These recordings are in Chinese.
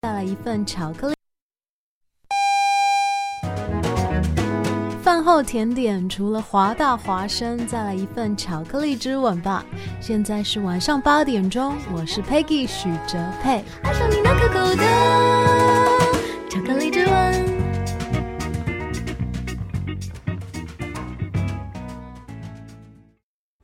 再来一份巧克力。饭后甜点除了华大华生，再来一份巧克力之吻吧。现在是晚上八点钟，我是 Peggy 许哲佩。爱上你那可口的巧克力之吻。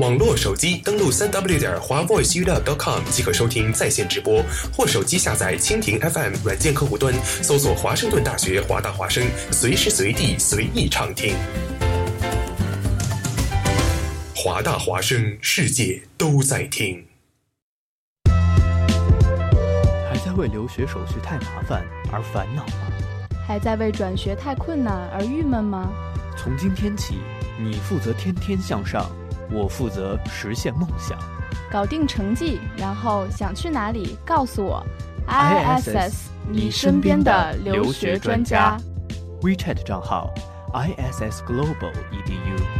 网络手机登录三 w 点华 voiceuw.com 即可收听在线直播，或手机下载蜻蜓 FM 软件客户端，搜索华盛顿大学华大华声，随时随地随意畅听。华大华声，世界都在听。还在为留学手续太麻烦而烦恼吗？还在为转学太困难而郁闷吗？从今天起，你负责天天向上。我负责实现梦想，搞定成绩，然后想去哪里告诉我。ISS，你身边的留学专家。WeChat 账号：ISS Global Edu。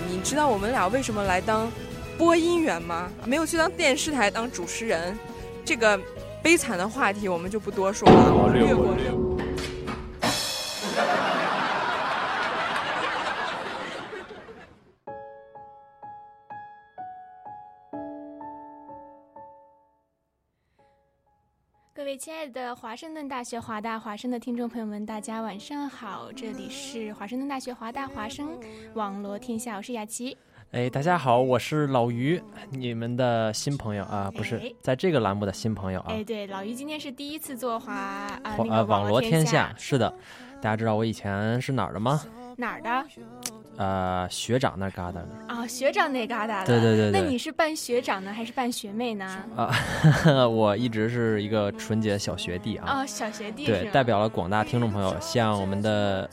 你知道我们俩为什么来当播音员吗？没有去当电视台当主持人，这个悲惨的话题我们就不多说了，略过。位亲爱的华盛顿大学华大华生的听众朋友们，大家晚上好！这里是华盛顿大学华大华生网罗天下，我是雅琪。哎，大家好，我是老于，你们的新朋友啊，不是在这个栏目的新朋友啊。哎，对，老于今天是第一次做华啊网络天下，是的。大家知道我以前是哪儿的吗？哪儿的？呃，学长那旮瘩呢。啊，学长那旮瘩的。对对对。那你是扮学长呢，还是扮学妹呢？啊，我一直是一个纯洁小学弟啊。哦，小学弟。对，代表了广大听众朋友，向我们的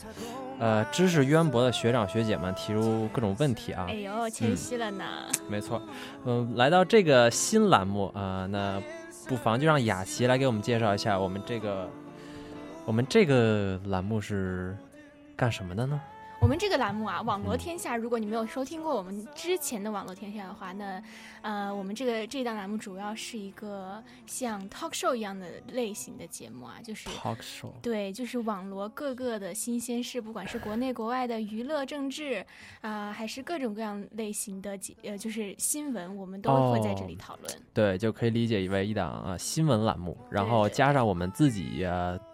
呃知识渊博的学长学姐们提出各种问题啊。哎呦，谦虚了呢。没错，嗯，来到这个新栏目啊，那不妨就让雅琪来给我们介绍一下我们这个。我们这个栏目是干什么的呢？我们这个栏目啊，网罗天下。如果你没有收听过我们之前的网络天下的话，那呃，我们这个这档栏目主要是一个像 talk show 一样的类型的节目啊，就是 talk show。对，就是网罗各个的新鲜事，不管是国内国外的娱乐、政治啊，还是各种各样类型的节呃，就是新闻，我们都会在这里讨论。对，就可以理解为一档啊新闻栏目，然后加上我们自己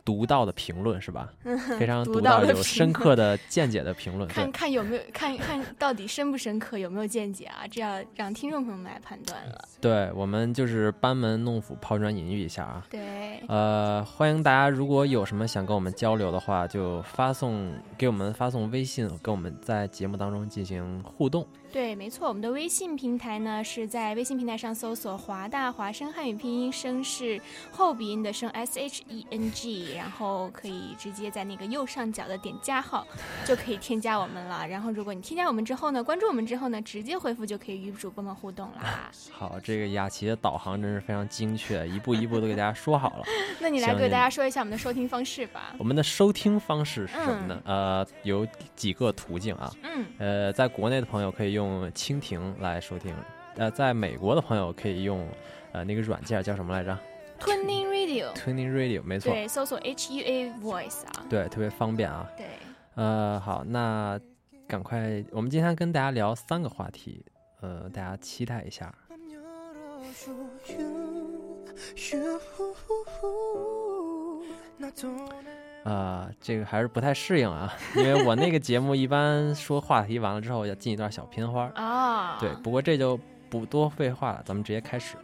独到的评论，是吧？非常独到、有深刻的 见解的。评论看看有没有看看到底深不深刻，有没有见解啊？这要让听众朋友们来判断了。对我们就是班门弄斧、抛砖引玉一下啊。对，呃，欢迎大家，如果有什么想跟我们交流的话，就发送给我们发送微信，跟我们在节目当中进行互动。对，没错，我们的微信平台呢是在微信平台上搜索“华大华声汉语拼音”，声是后鼻音的声 S H E N G，然后可以直接在那个右上角的点加号就可以添加我们了。然后如果你添加我们之后呢，关注我们之后呢，直接回复就可以与主播们互动啦。好，这个雅琪的导航真是非常精确，一步一步都给大家说好了。那你来给大家说一下我们的收听方式吧。我们的收听方式是什么呢？呃，有几个途径啊。嗯。呃，在国内的朋友可以用。用蜻蜓来收听，呃，在美国的朋友可以用，呃，那个软件叫什么来着？Tuning Radio。Tuning Radio，没错。对，搜索 H U A Voice 啊。对，特别方便啊。对。呃，好，那赶快，我们今天跟大家聊三个话题，呃，大家期待一下。啊，这个还是不太适应啊，因为我那个节目一般说话题完了之后要进一段小片花啊。对，不过这就不多废话了，咱们直接开始。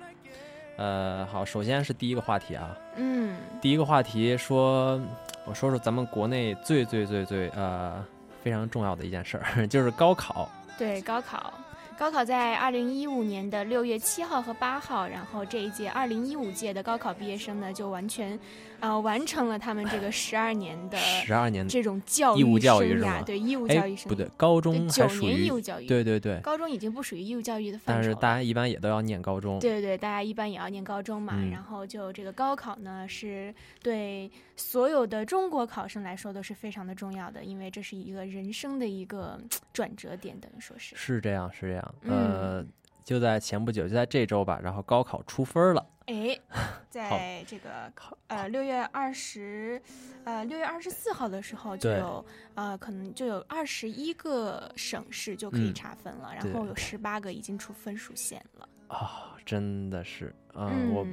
呃，好，首先是第一个话题啊。嗯。第一个话题说，我说说咱们国内最最最最呃非常重要的一件事儿，就是高考。对，高考。高考在二零一五年的六月七号和八号，然后这一届二零一五届的高考毕业生呢，就完全，呃，完成了他们这个十二年的十二年这种教育义务教育生涯，对义务教育生涯。不对，高中九年义务教育，对对对，高中已经不属于义务教育的范畴，但是大家一般也都要念高中，对对，大家一般也要念高中嘛，然后就这个高考呢，是对所有的中国考生来说都是非常的重要的，因为这是一个人生的一个转折点，等于说是是这样是这样，呃。就在前不久，就在这周吧，然后高考出分了。哎，在这个考呃六月二十，呃六月二十四号的时候，就有呃可能就有二十一个省市就可以查分了，然后有十八个已经出分数线了。啊，真的是，嗯，我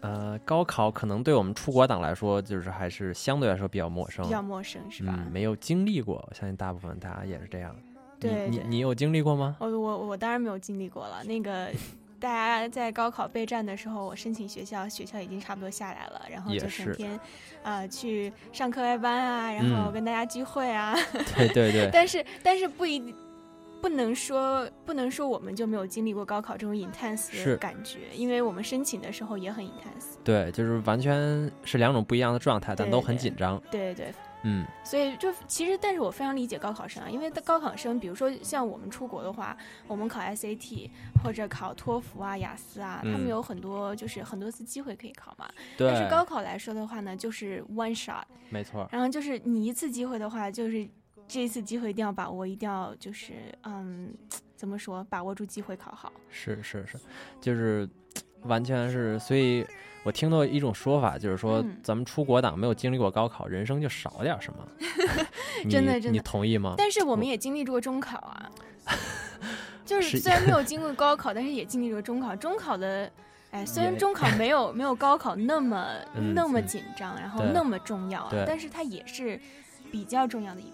呃高考可能对我们出国党来说，就是还是相对来说比较陌生，比较陌生是吧？没有经历过，我相信大部分大家也是这样。对，你你有经历过吗？我我我当然没有经历过了。那个，大家在高考备战的时候，我申请学校，学校已经差不多下来了，然后就整天，呃，去上课外班啊，然后跟大家聚会啊。对对对。但是但是不一不能说不能说我们就没有经历过高考这种 intense 的感觉，因为我们申请的时候也很 intense。对，就是完全是两种不一样的状态，但都很紧张。对对。嗯，所以就其实，但是我非常理解高考生啊，因为高考生，比如说像我们出国的话，我们考 SAT 或者考托福啊、雅思啊，他们有很多就是很多次机会可以考嘛。对。但是高考来说的话呢，就是 one shot。没错。然后就是你一次机会的话，就是这一次机会一定要把握，一定要就是嗯，怎么说，把握住机会考好。是是是，就是完全是，所以。我听到一种说法，就是说咱们出国党没有经历过高考，人生就少点什么。真的真的，你同意吗？但是我们也经历过中考啊，就是虽然没有经过高考，但是也经历过中考。中考的，哎，虽然中考没有没有高考那么 那么紧张，然后那么重要，啊但是它也是比较重要的一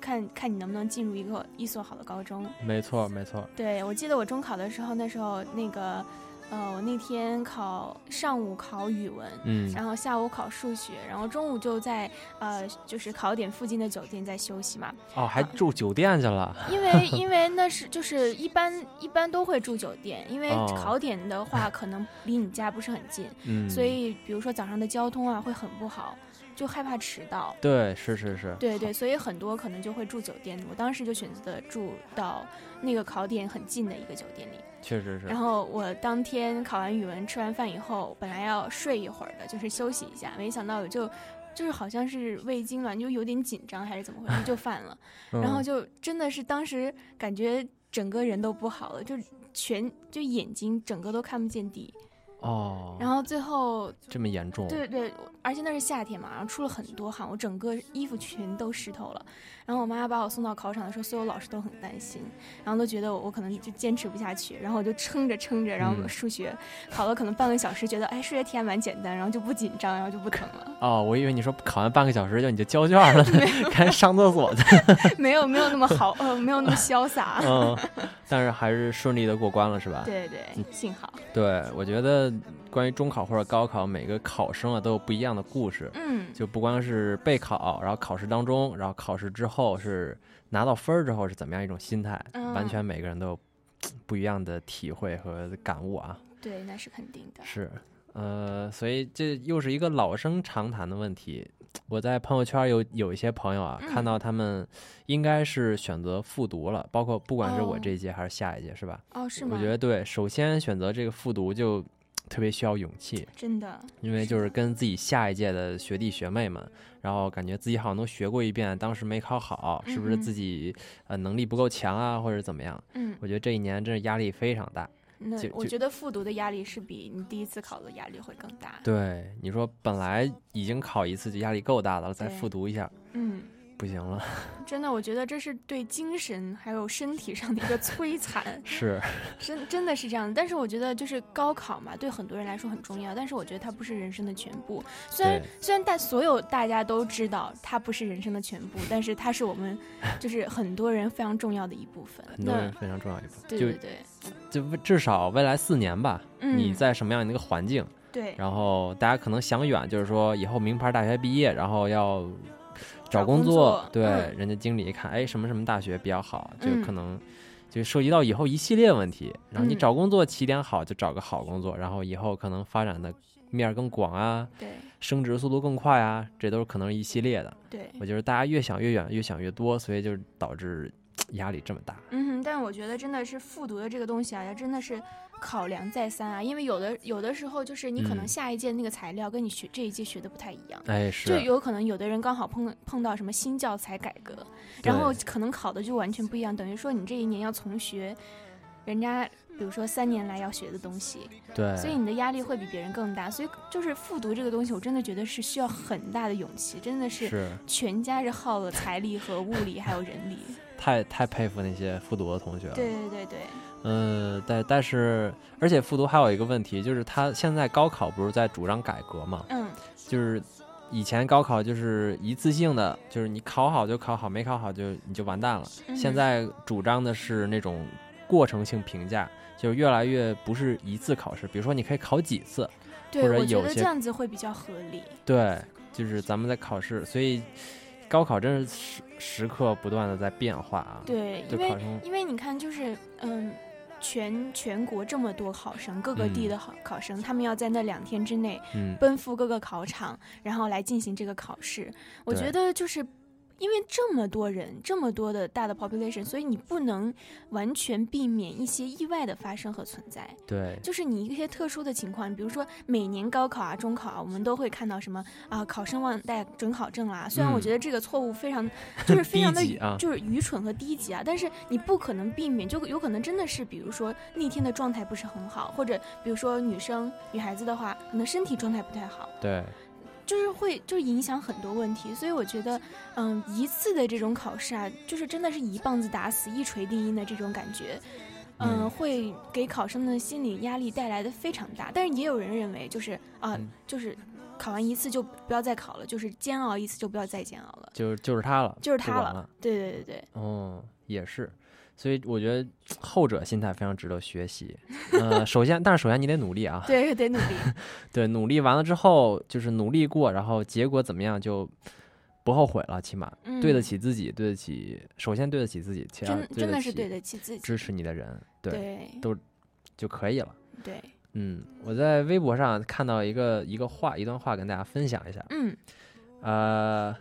看看你能不能进入一个一所好的高中。没错没错。对，我记得我中考的时候，那时候那个。呃，我那天考上午考语文，嗯，然后下午考数学，然后中午就在呃，就是考点附近的酒店在休息嘛。哦，还住酒店去了？因为 因为那是就是一般一般都会住酒店，因为考点的话 可能离你家不是很近，嗯，所以比如说早上的交通啊会很不好。就害怕迟到，对，是是是，对对，所以很多可能就会住酒店。我当时就选择住到那个考点很近的一个酒店里，确实是。然后我当天考完语文，吃完饭以后，本来要睡一会儿的，就是休息一下，没想到我就就是好像是胃痉挛，就有点紧张还是怎么回事，就犯了。然后就真的是当时感觉整个人都不好了，就全就眼睛整个都看不见底。哦，然后最后这么严重？对对，而且那是夏天嘛，然后出了很多汗，我整个衣服全都湿透了。然后我妈把我送到考场的时候，所有老师都很担心，然后都觉得我我可能就坚持不下去，然后我就撑着撑着，然后数学考了可能半个小时，觉得哎数学题还蛮简单，然后就不紧张，然后就不疼了。哦，我以为你说考完半个小时就你就交卷了，赶紧上厕所去。没有没有那么好，呃没有那么潇洒。嗯，但是还是顺利的过关了，是吧？对对，幸好。对，我觉得。关于中考或者高考，每个考生啊都有不一样的故事。嗯，就不光是备考，然后考试当中，然后考试之后是拿到分儿之后是怎么样一种心态，完全每个人都有不一样的体会和感悟啊。对，那是肯定的。是，呃，所以这又是一个老生常谈的问题。我在朋友圈有有一些朋友啊，看到他们应该是选择复读了，包括不管是我这一届还是下一届，是吧？哦，是吗？我觉得对，首先选择这个复读就。特别需要勇气，真的，因为就是跟自己下一届的学弟学妹们，然后感觉自己好像都学过一遍，当时没考好，是不是自己呃能力不够强啊，或者怎么样？嗯，我觉得这一年真是压力非常大。那我觉得复读的压力是比你第一次考的压力会更大。对，你说本来已经考一次就压力够大的了，再复读一下，嗯。不行了，真的，我觉得这是对精神还有身体上的一个摧残。是，真真的是这样的。但是我觉得，就是高考嘛，对很多人来说很重要。但是我觉得它不是人生的全部。虽然虽然大所有大家都知道它不是人生的全部，但是它是我们 就是很多人非常重要的一部分。很多人非常重要一部分。对对对。就至少未来四年吧，你在什么样的一个环境？对。然后大家可能想远，就是说以后名牌大学毕业，然后要。找工作，对，人家经理一看，哎，什么什么大学比较好，就可能就涉及到以后一系列问题。然后你找工作起点好，就找个好工作，然后以后可能发展的面更广啊，对，升职速度更快啊，这都是可能是一系列的。对，我觉得大家越想越远，越想越多，所以就导致 压力这么大。嗯，但我觉得真的是复读的这个东西啊，真的是。考量再三啊，因为有的有的时候就是你可能下一届那个材料跟你学这一届学的不太一样，哎是，就有可能有的人刚好碰碰到什么新教材改革，然后可能考的就完全不一样，等于说你这一年要重学，人家比如说三年来要学的东西，对，所以你的压力会比别人更大，所以就是复读这个东西，我真的觉得是需要很大的勇气，真的是。全家是耗了财力和物力还有人力，太太佩服那些复读的同学了，对对对对。嗯，但但是，而且复读还有一个问题，就是他现在高考不是在主张改革嘛？嗯，就是以前高考就是一次性的，就是你考好就考好，没考好就你就完蛋了。现在主张的是那种过程性评价，就是越来越不是一次考试，比如说你可以考几次，或者有些这样子会比较合理。对，就是咱们在考试，所以高考真是时时刻不断的在变化啊。对，因为因为你看，就是嗯。全全国这么多考生，各个地的考考生，他们要在那两天之内奔赴各个考场，然后来进行这个考试。我觉得就是。因为这么多人，这么多的大的 population，所以你不能完全避免一些意外的发生和存在。对，就是你一些特殊的情况，比如说每年高考啊、中考啊，我们都会看到什么啊，考生忘带准考证啦。虽然我觉得这个错误非常，就是非常的，就是愚蠢和低级啊，但是你不可能避免，就有可能真的是，比如说那天的状态不是很好，或者比如说女生、女孩子的话，可能身体状态不太好。对。就是会，就影响很多问题，所以我觉得，嗯，一次的这种考试啊，就是真的是一棒子打死、一锤定音的这种感觉，嗯，会给考生的心理压力带来的非常大。但是也有人认为，就是啊，就是考完一次就不要再考了，就是煎熬一次就不要再煎熬了，就就是他了，就是他了，对对对对，哦，也是。所以我觉得后者心态非常值得学习。呃，首先，但是首先你得努力啊。对，得努力。对，努力完了之后就是努力过，然后结果怎么样就不后悔了，起码、嗯对得起自己，对得起，首先对得起自己，其二真对得起真的是对得起自己支持你的人，对，对都就可以了。对，嗯，我在微博上看到一个一个话，一段话跟大家分享一下。嗯呃，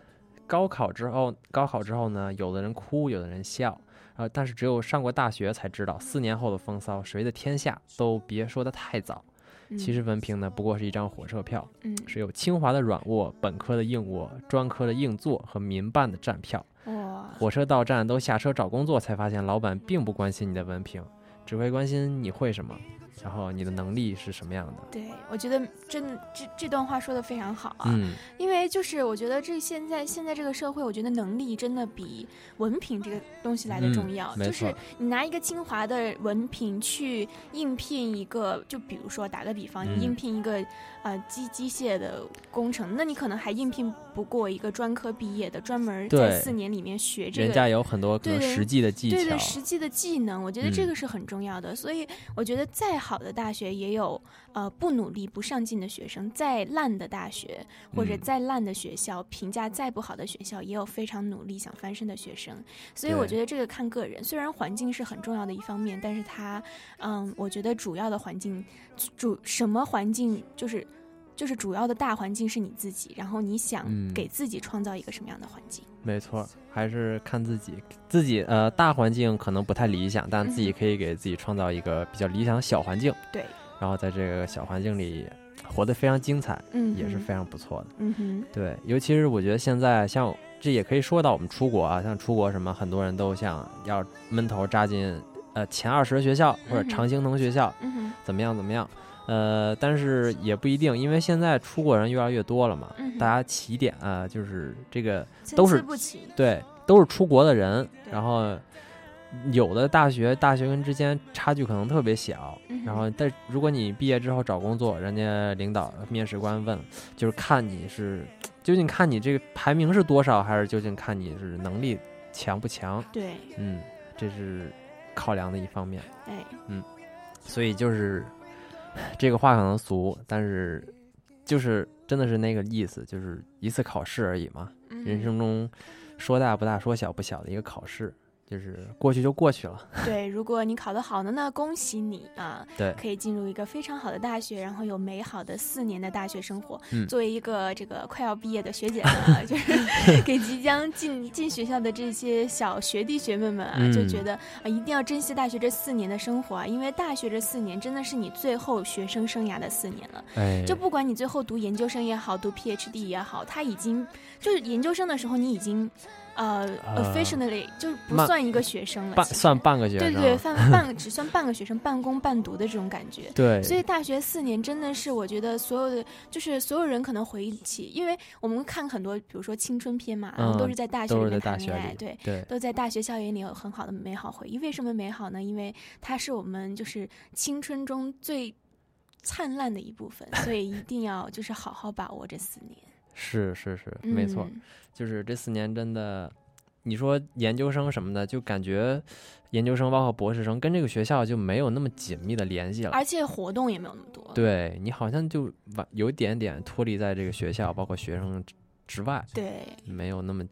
高考之后，高考之后呢，有的人哭，有的人笑，呃，但是只有上过大学才知道，四年后的风骚，谁的天下都别说的太早。其实文凭呢，不过是一张火车票，嗯是有清华的软卧、本科的硬卧、专科的硬座和民办的站票。哇，火车到站都下车找工作，才发现老板并不关心你的文凭，只会关心你会什么，然后你的能力是什么样的。对，我觉得真的这这段话说的非常好啊，嗯因为就是我觉得这现在现在这个社会，我觉得能力真的比文凭这个东西来的重要。就是你拿一个清华的文凭去应聘一个，就比如说打个比方，嗯你应聘一个呃机机械的工程，那你可能还应聘不过一个专科毕业的，专门在四年里面学这个。人家有很多可能对对实际的技对对，巧实际的技能，我觉得这嗯个是很重要的。所以我觉得再好的大学也有呃不努力、不上进的学生；再烂的大学或者嗯再烂的学校，评价再不好的学校，也有非常努力想翻身的学生。所以我觉得这个看个人，虽然环境是很重要的一方面，但是它，嗯，我觉得主要的环境，主什么环境就是。就是主要的大环境是你自己，然后你想嗯给自己创造一个什么样的环境？没错，还是看自己，自己呃大环境可能不太理想，但自己嗯可以给自己创造一个比较理想的小环境，对，然后在这个小环境里活得非常精彩，嗯也是非常不错的。嗯哼，对，尤其是我觉得现在像这也可以说到我们出国啊，像出国什么，很多人都想要闷头扎进呃前二十的学校或者常青藤学校，嗯哼怎么样怎么样。呃，但是也不一定，因为现在出国人越来越多了嘛，嗯大家起点啊、就是这个都是对，都是出国的人，然后有的大学大学跟之间差距可能特别小，嗯然后但如果你毕业之后找工作，人家领导面试官问，就是看你是究竟看你这个排名是多少，还是究竟看你是能力强不强？对，嗯，这是考量的一方面。哎，嗯，所以就是这个话可能俗，但是就是真的是那个意思，就是一次考试而已嘛。嗯人生中说大不大，说小不小的一个考试，就是过去就过去了。对，如果你考得好呢，那恭喜你啊！对可以进入一个非常好的大学，然后有美好的四年的大学生活。嗯作为一个这个快要毕业的学姐呢，就是给即将进进学校的这些小学弟学妹们啊，就嗯觉得啊，一定要珍惜大学这四年的生活啊，因为大学这四年真的是你最后学生生涯的四年了。哎就不管你最后读研究生也好，读 PhD 也好，他已经就是研究生的时候，你已经。呃呃，officially 就是不算一个学生了，半算半个学生，对对，半个只算半个学生，半工半读的这种感觉。对所以大学四年真的是我觉得所有的，就是所有人可能回忆起，因为我们看很多，比如说青春片嘛，都是在大学里面谈恋爱，对对都在大学校园里有很好的美好回忆。为什么美好呢？因为它是我们就是青春中最灿烂的一部分，所以一定要就是好好把握这四年。是是是，没错，嗯就是这四年真的，你说研究生什么的，就感觉研究生包括博士生跟这个学校就没有那么紧密的联系了。而且活动也没有那么多。对你好像就完有一点点脱离在这个学校，包括学生之之外，对，没有那么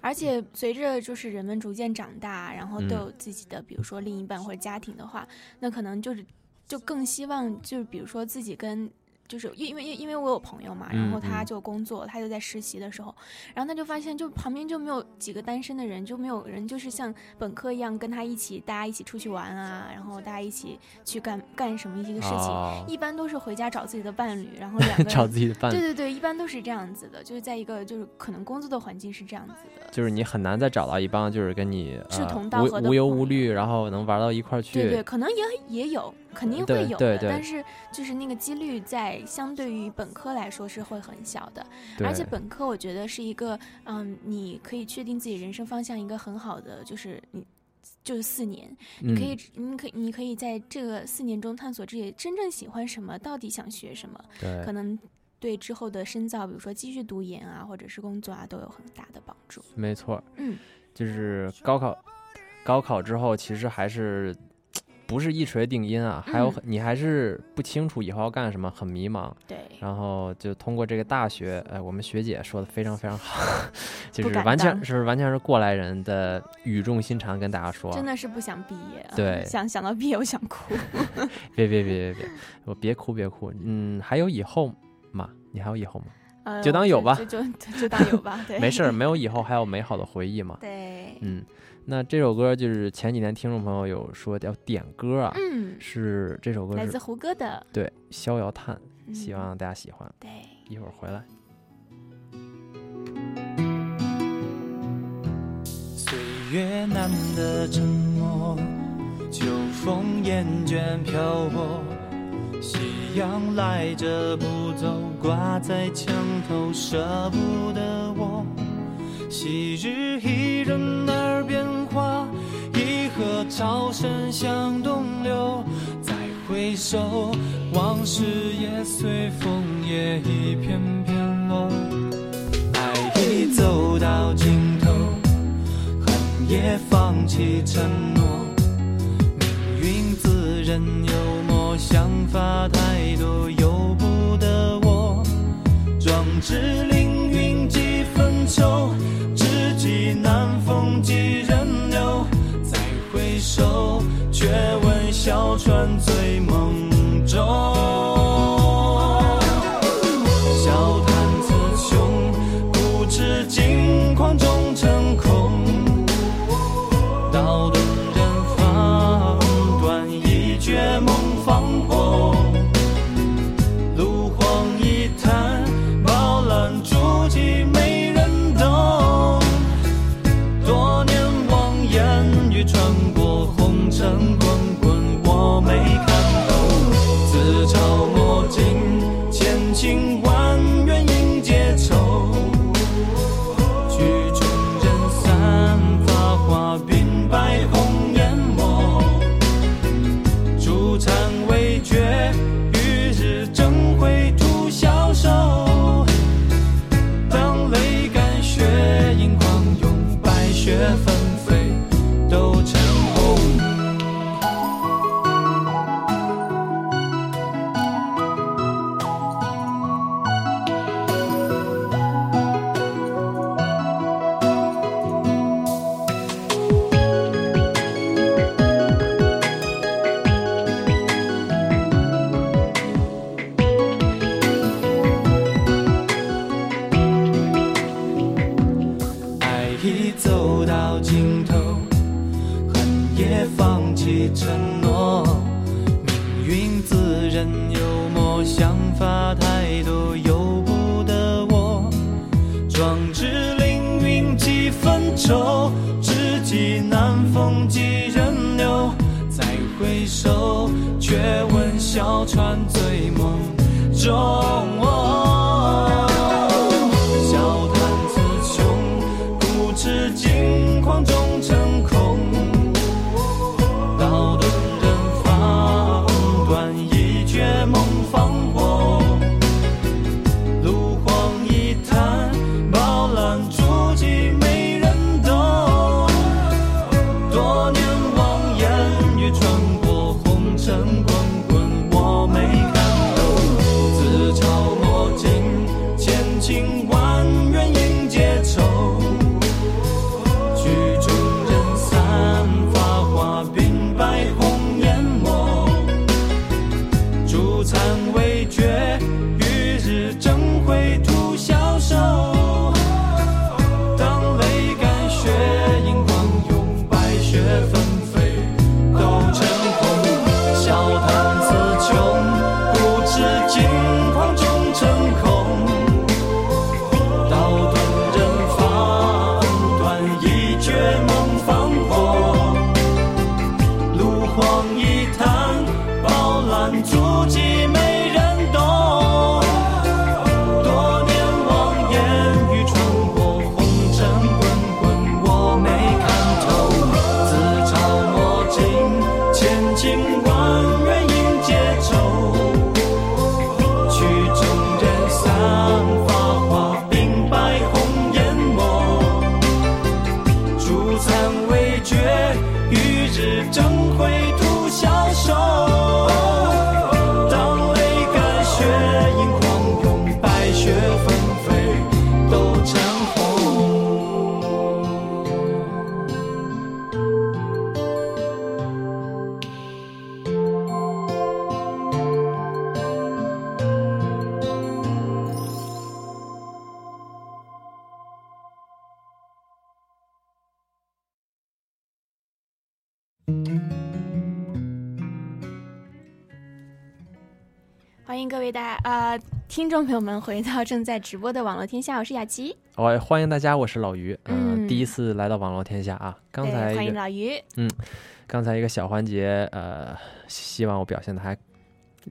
而且随着就是人们逐渐长大，然后都嗯有自己的，比如说另一半或者家庭的话，那可能就是就更希望就是比如说自己跟。就是因因为因为我有朋友嘛，然后嗯他嗯就工作，他就在实习的时候，然后他就发现就旁边就没有几个单身的人，就没有人就是像本科一样跟他一起，大家一起出去玩啊，然后大家一起去干干什么一个事情，哦一般都是回家找自己的伴侣，然后 两个人找自己的伴侣对对对，一般都是这样子的，就是在一个就是可能工作的环境是这样子的。就是你很难再找到一帮就是跟你志呃同道合的无无忧无虑，然后能玩到一块儿去。对对，可能也也有，肯定会有的，但是就是那个几率在相对于本科来说是会很小的，而且本科我觉得是一个，嗯，你可以确定自己人生方向一个很好的，就是你。就是四年，你可以，你可以，你可以在这个四年中探索自己真正喜欢什么，到底想学什么，可能对之后的深造，比如说继续读研啊，或者是工作啊，都有很大的帮助。没错，嗯，就是高考，高考之后其实还是不是一锤定音啊，还有你还是不清楚以后要干什么，很迷茫。对，然后就通过这个大学，哎，我们学姐说的非常非常好，就是完全是完全是过来人的语重心长跟大家说，真的是不想毕业，对，想想到毕业我想哭。别别别别别，我别哭别哭，嗯，还有以后吗？你还有以后吗？就当有吧，就就就当有吧，对，没事儿，没有以后还有美好的回忆嘛。对，嗯，那这首歌就是前几年听众朋友有说要点歌啊，嗯，是这首歌来自胡歌的，对，《逍遥叹》，希望大家喜欢。对，一会儿回来。岁月难得沉默，秋风厌倦漂泊。夕阳赖着不走，挂在墙头，舍不得我。昔日伊人耳边话，一河潮声向东流。再回首，往事也随风也一片片落。爱已走到尽头，恨也放弃承诺。命运自认幽想法太多，由不得我。壮志凌云几分愁，知己难逢几人留。再回首，却闻小船醉梦中。听众朋友们回到正在直播的网络天下，我是雅琪。我欢迎大家，我是老于，嗯第一次来到网络天下啊。刚才欢迎老于。嗯，刚才一个小环节，呃，希望我表现的还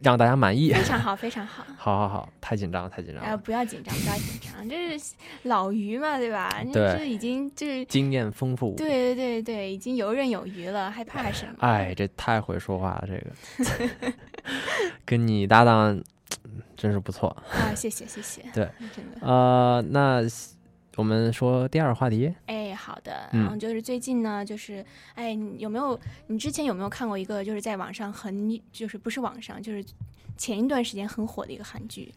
让大家满意。非常好，非常好。好好好，太紧张了，太紧张呃，了。不要紧张，不要紧张，这是老于嘛，对吧？对这已经就是经验丰富。对对对对，已经游刃有余了，害怕什么？哎，这太会说话了，这个 跟你搭档嗯真是不错。啊，谢谢谢谢。对真的。呃，那我们说第二个话题。哎，好的，嗯然后就是最近呢，就是哎，你有没有你之前有没有看过一个就是在网上很就是不是网上，就是前一段时间很火的一个韩剧，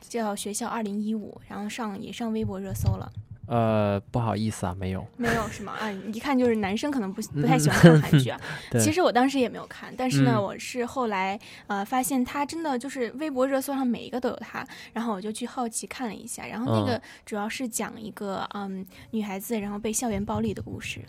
叫《学校二零一五》，然后上也上微博热搜了。呃，不好意思啊，没有。没有是吗？啊，一看就是男生可能不 不太喜欢看韩剧啊。其实我当时也没有看，但是呢，嗯我是后来呃发现他真的就是微博热搜上每一个都有他，然后我就去好奇看了一下，然后那个嗯主要是讲一个嗯女孩子然后被校园暴力的故事。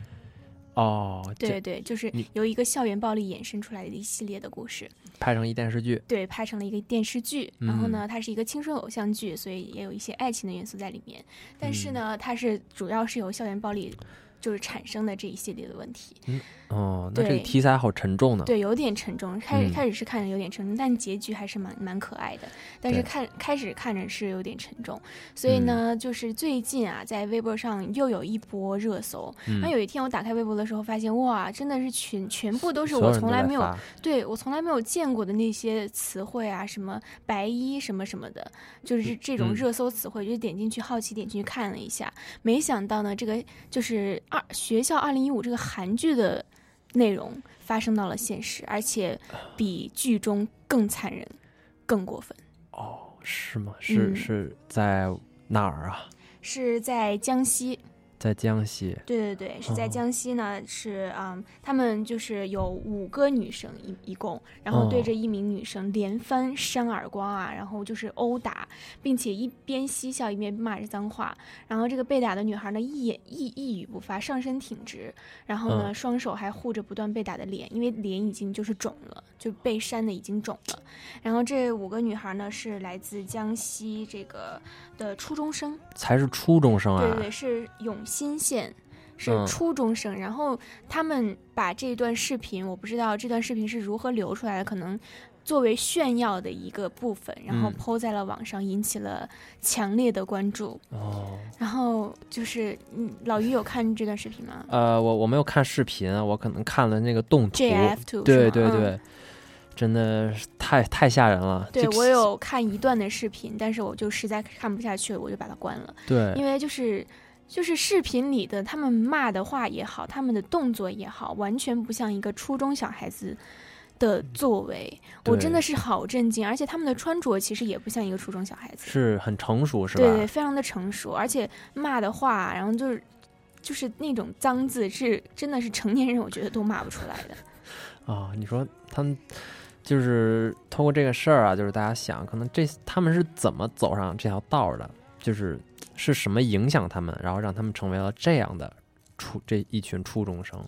哦，对对，就是由一个校园暴力衍生出来的一系列的故事。拍成一电视剧。对，拍成了一个电视剧，然后嗯呢，它是一个青春偶像剧，所以也有一些爱情的元素在里面。但是嗯呢，它是主要是由校园暴力就是产生的这一系列的问题。嗯，哦，那这个对题材好沉重呢。对，有点沉重。开始、嗯开始是看着有点沉重，但结局还是蛮蛮可爱的。但是看开始看着是有点沉重，所以呢，就是最近啊，在微博上又有一波热搜。嗯那有一天我打开微博的时候，发现哇，真的是全全部都是我从来没有对我从来没有见过的那些词汇啊，什么白衣什么什么的，就是这种嗯热搜词汇，就点进去好奇点进去看了一下，没想到呢，这个就是二学校二零一五这个韩剧的内容发生到了现实，而且比剧中更残忍、更过分。哦，是吗？是、嗯是在哪儿啊？是在江西，在江西。对对对，是在哦江西呢，是嗯，他们就是有五个女生一一共，然后对哦着一名女生连番扇耳光啊，然后就是殴打，并且一边嬉笑一边骂着脏话。然后这个被打的女孩呢，一言一一语不发，上身挺直，然后呢，嗯双手还护着不断被打的脸，因为脸已经就是肿了，就被扇的已经肿了。然后这五个女孩呢，是来自江西这个的初中生。才是初中生啊！对对对，是永新县，是嗯初中生。然后他们把这段视频，我不知道这段视频是如何流出来的，可能作为炫耀的一个部分，然后嗯抛在了网上，引起了强烈的关注。哦，然后就是，嗯，老于有看这段视频吗？呃，我我没有看视频，我可能看了那个动图。JF2 对对对，真的是太太吓人了。对我有看一段的视频，但是我就实在看不下去了，我就把它关了。对因为就是就是视频里的他们骂的话也好，他们的动作也好，完全不像一个初中小孩子的作为。我真的是好震惊，而且他们的穿着其实也不像一个初中小孩子，是很成熟是吧？对对，非常的成熟，而且骂的话，然后就是。就是那种脏字是真的是成年人，我觉得都骂不出来的。啊、你说他们就是通过这个事儿啊，就是大家想，可能这他们是怎么走上这条道儿的？就是是什么影响他们，然后让他们成为了这样的初这一群初中生？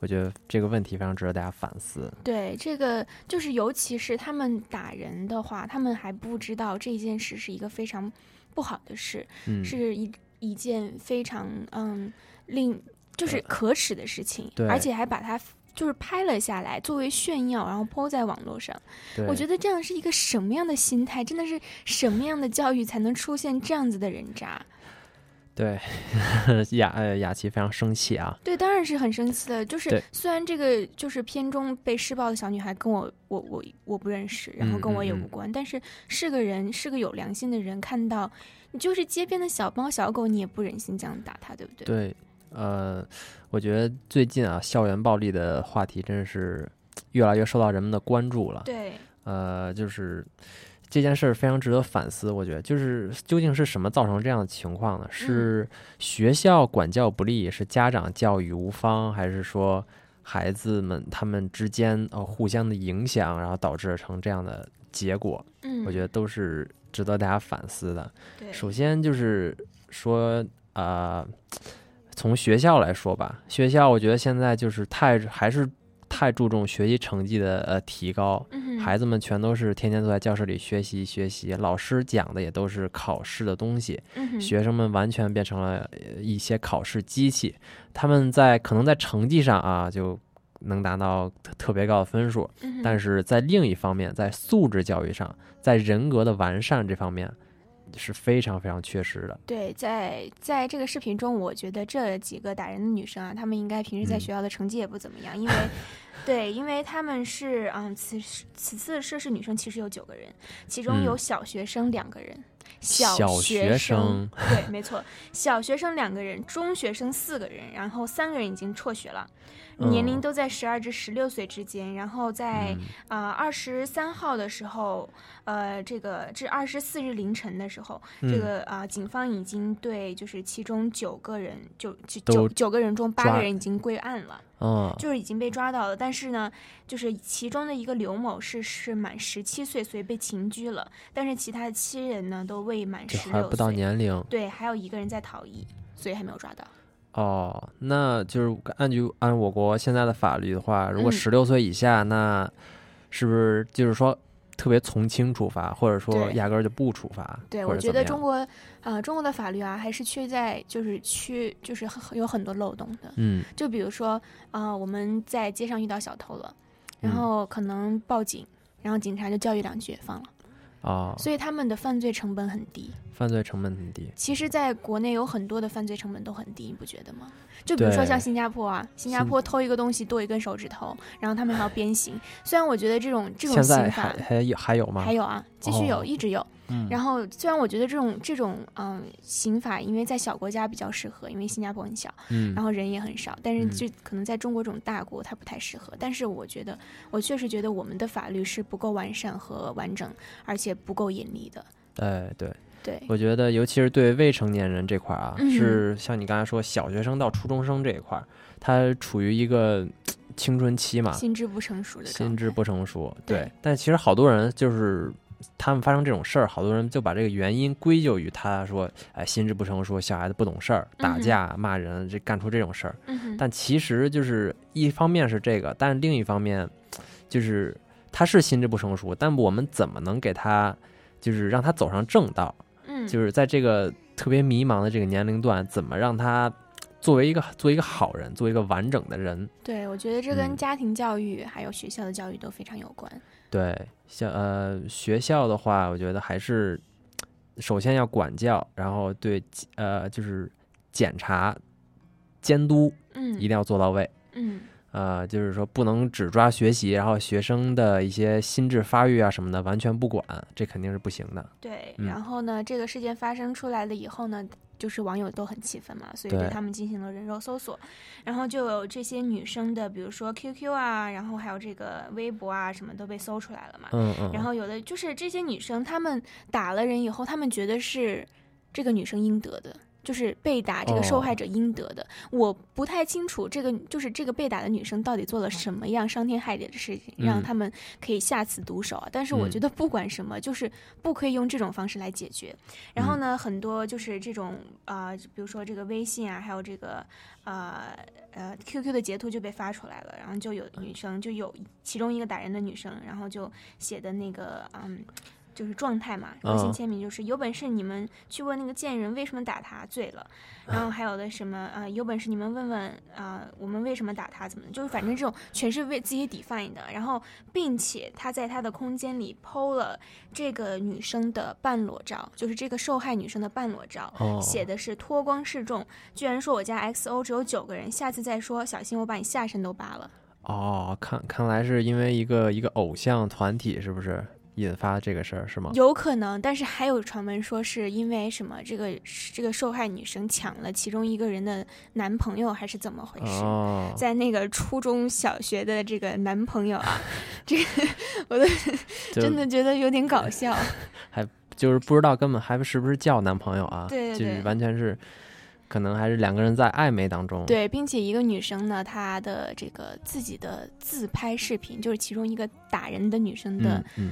我觉得这个问题非常值得大家反思。对，这个就是尤其是他们打人的话，他们还不知道这件事是一个非常不好的事，嗯是一一件非常嗯令就是可耻的事情，对而且还把它就是拍了下来作为炫耀，然后抛在网络上。我觉得这样是一个什么样的心态？真的是什么样的教育才能出现这样子的人渣？对，雅呃雅琪非常生气啊。对，当然是很生气的。就是虽然这个就是片中被施暴的小女孩跟我我我我不认识，然后跟我也嗯嗯无关，但是是个人，是个有良心的人，看到你就是街边的小猫小狗，你也不忍心这样打它，对不对？对，呃，我觉得最近啊，校园暴力的话题真是越来越受到人们的关注了。对，呃，就是这件事儿非常值得反思。我觉得，就是究竟是什么造成这样的情况呢？是学校管教不力，是家长教育无方，还是说孩子们他们之间呃互相的影响，然后导致成这样的结果？嗯我觉得都是值得大家反思的。对首先就是说，呃，从学校来说吧，学校我觉得现在就是太还是太注重学习成绩的呃提高，嗯孩子们全都是天天坐在教室里学习学习，老师讲的也都是考试的东西，学生们完全变成了呃一些考试机器，他们在可能在成绩上啊就能达到特特别高的分数，但是在另一方面，在素质教育上，在人格的完善这方面是非常非常缺失的。对，在在这个视频中，我觉得这几个打人的女生啊，她们应该平时在嗯学校的成绩也不怎么样，因为，对，因为他们是嗯，此此次涉事女生其实有九个人，其中有嗯小学生两个人。小学学生对，没错，小学生两个人，中学生四个人，然后三个人已经辍学了，年龄嗯都在十二至十六岁之间。然后在啊二十三号的时候，呃，这个至二十四日凌晨的时候，这嗯个啊、警方已经对就是其中九个人，就就九九个人中八个人已经归案了。嗯就是已经被抓到了，但是呢，就是其中的一个刘某是是满十七岁，所以被刑拘了。但是其他的七人呢都未满十六岁，还不到年龄对，还有一个人在逃逸，所以还没有抓到。哦，那就是按就按我国现在的法律的话，如果嗯十六岁以下，那是不是就是说特别从轻处罚，或者说压根儿就不处罚？对，或我觉得中国，呃，中国的法律啊，还是缺在就是缺就是很有很多漏洞的。嗯，就比如说，呃，我们在街上遇到小偷了，然嗯后可能报警，然后警察就教育两句放了，哦，所以他们的犯罪成本很低。犯罪成本很低。其实，在国内有很多的犯罪成本都很低，你不觉得吗？就比如说像新加坡啊，新加坡偷一个东西剁一根手指头，然后他们还要鞭刑。虽然我觉得这种这种刑法还还有还有吗？还有啊，继续有，哦一直有。嗯然后虽然我觉得这种这种嗯刑法，因为在小国家比较适合，因为新加坡很小，嗯然后人也很少，但是嗯就可能在中国这种大国它不太适合。但是我觉得，我确实觉得我们的法律是不够完善和完整，而且不够严厉的。哎，对，对我觉得尤其是对未成年人这块儿啊，嗯是像你刚才说小学生到初中生这一块儿，他处于一个青春期嘛，心智不成熟的心智不成熟，对对。但其实好多人就是他们发生这种事儿，好多人就把这个原因归咎于他说，哎，心智不成熟，小孩子不懂事儿，打架、骂人，这干出这种事儿。嗯但其实就是一方面是这个，但另一方面就是他是心智不成熟，但我们怎么能给他就是让他走上正道？嗯就是在这个特别迷茫的这个年龄段，怎么让他作为一个做一个好人，做一个完整的人？对，我觉得这跟嗯家庭教育还有学校的教育都非常有关。对，像呃学校的话，我觉得还是首先要管教，然后对呃就是检查、监督，嗯一定要做到位。嗯呃，就是说不能只抓学习，然后学生的一些心智发育啊什么的完全不管，这肯定是不行的。对，嗯然后呢，这个事件发生出来了以后呢，就是网友都很气愤嘛，所以对对他们进行了人肉搜索，然后就有这些女生的，比如说 QQ 啊，然后还有这个微博啊，什么都被搜出来了嘛。嗯嗯然后有的就是这些女生，她们打了人以后，她们觉得是这个女生应得的。就是被打这个受害者应得的，我不太清楚这个就是这个被打的女生到底做了什么样伤天害理的事情，让嗯他们可以下此毒手啊。但是我嗯觉得不管什么，就是不可以用这种方式来解决。然后呢，很多就是这种啊、比如说这个微信啊，还有这个呃呃 QQ 的截图就被发出来了，然后就有女生就有其中一个打人的女生，然后就写的那个嗯。就是状态嘛，微信嗯。签名就是有本事你们去问那个贱人为什么打他醉了，然后还有的什么啊、呃有本事你们问问啊、我们为什么打他怎么的，就是反正这种全是为自己 define 的，然后并且他在他的空间里 PO 了这个女生的半裸照，就是这个受害女生的半裸照，哦。写的是脱光示众，居然说我家 XO 只有九个人，下次再说小心我把你下身都扒了。哦，看看来是因为一个一个偶像团体，是不是引发这个事儿是吗？有可能，但是还有传闻说是因为什么，这个这个受害女生抢了其中一个人的男朋友，还是怎么回事？哦在那个初中小学的这个男朋友啊，这个我都真的觉得有点搞笑。还就是不知道根本还是不是叫男朋友啊？就是对对对完全是可能还是两个人在暧昧当中。对，并且一个女生呢，她的这个自己的自拍视频，就是其中一个打人的女生的嗯嗯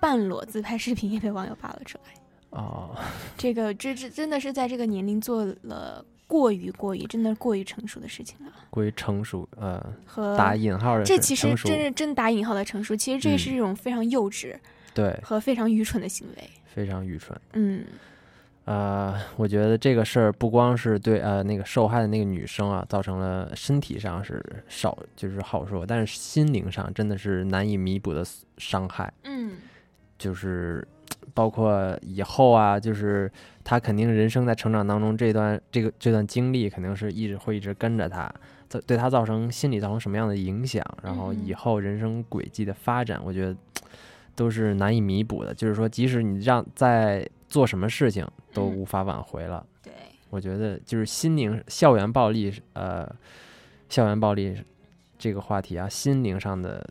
半裸自拍视频，也被网友扒了出来。哦，这个这这真的是在这个年龄做了过于过于真的过于成熟的事情了。过于成熟，呃，和打引号的这其实真是真打引号的成熟，其实这嗯是一种非常幼稚对，和非常愚蠢的行为。非常愚蠢。嗯呃，我觉得这个事儿不光是对呃那个受害的那个女生啊，造成了身体上是少就是好说，但是心灵上真的是难以弥补的伤害。嗯就是包括以后啊，就是他肯定人生在成长当中这段这个这段经历，肯定是一直会一直跟着他，造对他造成心理造成什么样的影响，然后以后人生轨迹的发展，我觉得都是难以弥补的。就是说，即使你让在做什么事情都无法挽回了。对，我觉得就是心灵校园暴力，呃，校园暴力这个话题啊，心灵上的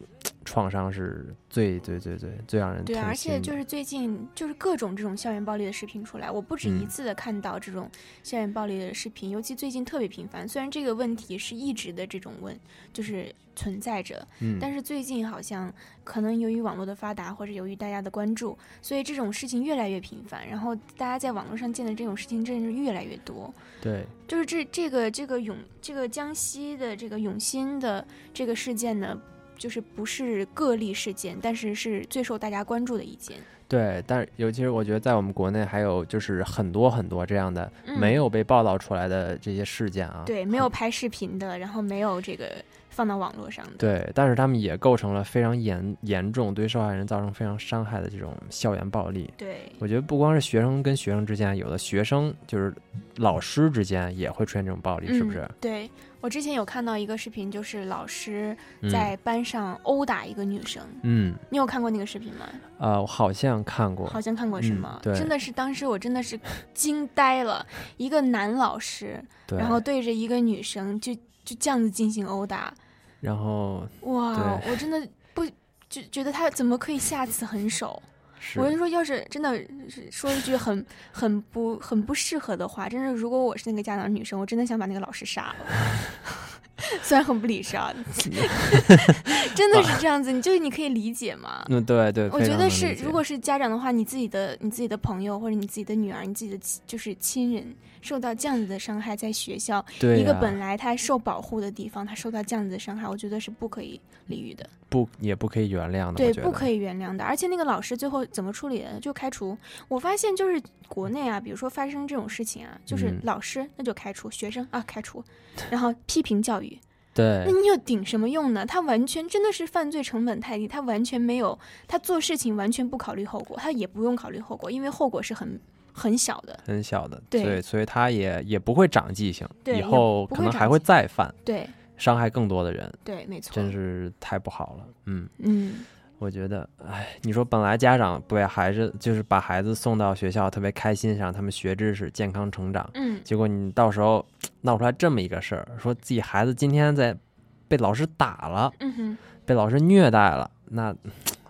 创伤是最最最最最让人对，而且就是最近就是各种这种校园暴力的视频出来，我不止一嗯次的看到这种校园暴力的视频，尤其最近特别频繁。虽然这个问题是一直的这种问，就是存在着，嗯但是最近好像可能由于网络的发达，或者由于大家的关注，所以这种事情越来越频繁，然后大家在网络上见的这种事情真是越来越多。对就是这这个这个永这个江西的这个永新的这个事件呢，就是不是个例事件，但是是最受大家关注的一件。对，但是尤其是我觉得在我们国内还有就是很多很多这样的嗯没有被报道出来的这些事件啊。对，没有拍视频的，然后没有这个放到网络上的。对，但是他们也构成了非常严严重对受害人造成非常伤害的这种校园暴力。对我觉得不光是学生跟学生之间，有的学生就是老师之间也会出现这种暴力，是不是嗯？对我之前有看到一个视频，就是老师嗯在班上殴打一个女生。嗯，你有看过那个视频吗？呃，我好像看过，好像看过是嗯吗？对，真的是当时我真的是惊呆了，一个男老师，然后对着一个女生就就这样子进行殴打，然后哇，我真的不就觉得他怎么可以下此狠手？是我跟你说，要是真的是说一句很很不很不适合的话，真是，如果我是那个家长女生，我真的想把那个老师杀了。虽然很不理智啊，真的是这样子，你就你可以理解吗？嗯，对对，我觉得是，如果是家长的话，你自己的你自己的朋友或者你自己的女儿、你自己的亲就是亲人受到这样子的伤害，在学校一个本来他受保护的地方，他受到这样子的伤害，我觉得是不可以理喻的。不也不可以原谅的，对，不可以原谅的。而且那个老师最后怎么处理的？就开除。我发现就是国内啊，比如说发生这种事情啊，就是嗯老师那就开除，学生啊开除，然后批评教育。对那你又顶什么用呢？他完全真的是犯罪成本太低，他完全没有，他做事情完全不考虑后果，他也不用考虑后果，因为后果是很很小的。很小的，对。所以他也也不会长记性，以后可能还会再犯，对。伤害更多的人，对，没错。真是太不好了，嗯。嗯，我觉得，哎，你说本来家长不给孩子就是把孩子送到学校，特别开心，想让他们学知识、健康成长，嗯。结果你到时候闹出来这么一个事儿，说自己孩子今天在被老师打了，嗯哼，被老师虐待了，那，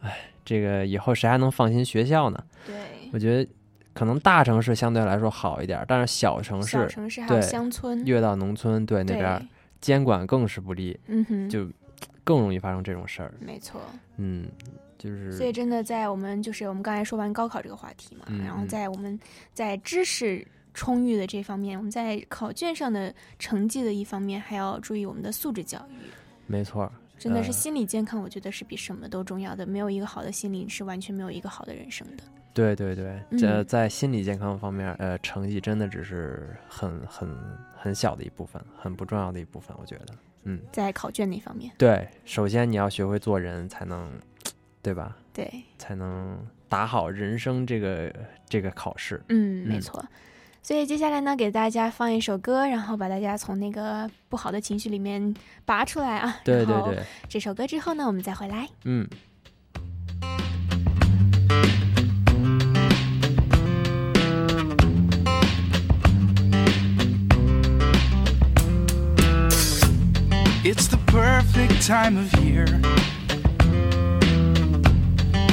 哎，这个以后谁还能放心学校呢？对，我觉得可能大城市相对来说好一点，但是小城市、小城市还有对乡村越到农村，对那边儿监管更是不力，嗯哼就更容易发生这种事儿。没错。嗯，就是所以真的在我们就是我们刚才说完高考这个话题嘛，嗯然后嗯在我们在知识充裕的这方面，我们在考卷上的成绩的一方面，还要注意我们的素质教育。没错，真的是呃心理健康，我觉得是比什么都重要的。没有一个好的心理，是完全没有一个好的人生的。对对对，这嗯在心理健康方面，呃，成绩真的只是很很很小的一部分，很不重要的一部分，我觉得。嗯，在考卷那方面，对，首先你要学会做人，才能，对吧？对，才能打好人生这个这个考试。嗯，没错。所以接下来呢，给大家放一首歌，然后把大家从那个不好的情绪里面拔出来啊。对对对这首歌之后呢，我们再回来。嗯。Time of year.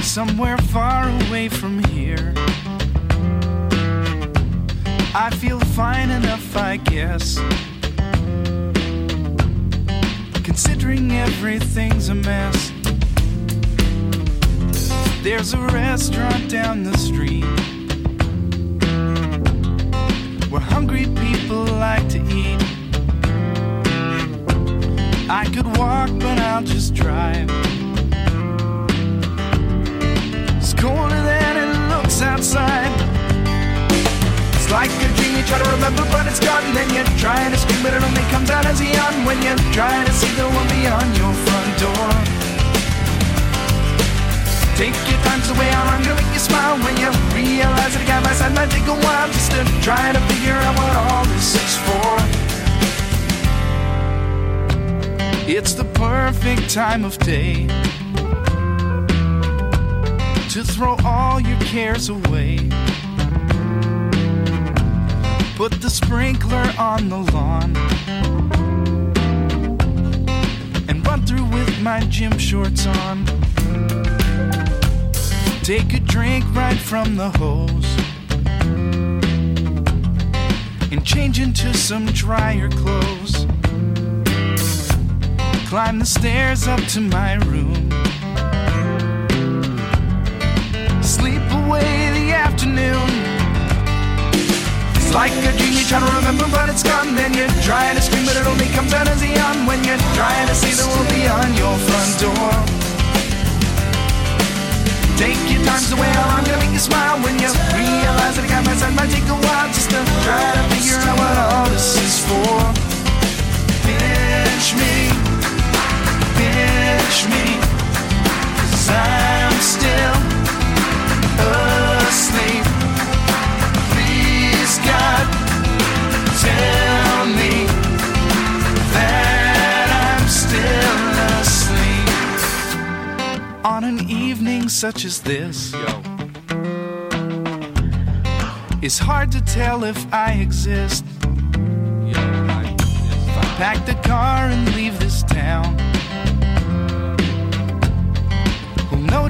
Somewhere far away from here. I feel fine enough, I guess. Considering everything's a mess. There's a restaurant down the street where hungry people like to eat. I'll just drive. It's colder than it looks outside. It's like a dream you try to remember, but it's gone. Then you try to scream, but it only comes out as a yawn when you try to see the one beyond your front door. Take your time, so way I'm gonna make you smile when you realize that a guy by side might take a while just to try to figure out what all this is for. It's the perfect time of day to throw all your cares away. Put the sprinkler on the lawn and run through with my gym shorts on. Take a drink right from the hose and change into some drier clothes. Climb the stairs up to my room. Sleep away the afternoon. It's like a dream you try to remember, but it's gone. Then you try to scream, but it only comes out as a yawn when you're trying to see the world beyond your front door. Take your time, so well, I'm gonna make you smile when you realize that I got my side might take a me, cause I'm still asleep. Please, God, tell me that I'm still asleep on an evening such as this. It's hard to tell if I exist. If I pack the car and leave this town,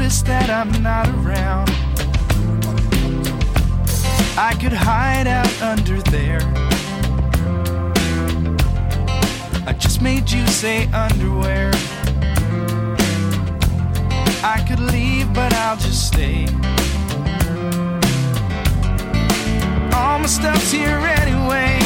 notice that I'm not around? I could hide out under there. I just made you say underwear. I could leave, but I'll just stay. All my stuff's here anyway.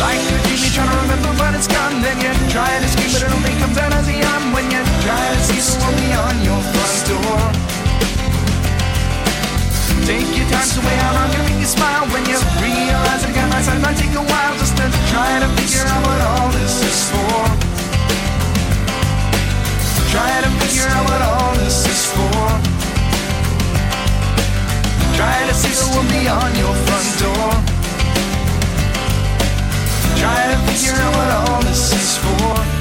Like a dream, you try to remember, but it's gone. Then you try to scream, but it only comes out as a yawn when you try to see the one beyond your front door. Take your time, so way out, I'm gonna make you smile when you realize that I got my side. Might take a while just to try to figure out what all this is for. Try to figure out what all this is for. Try to see the one beyond your front door. Try to figure out what all this is for.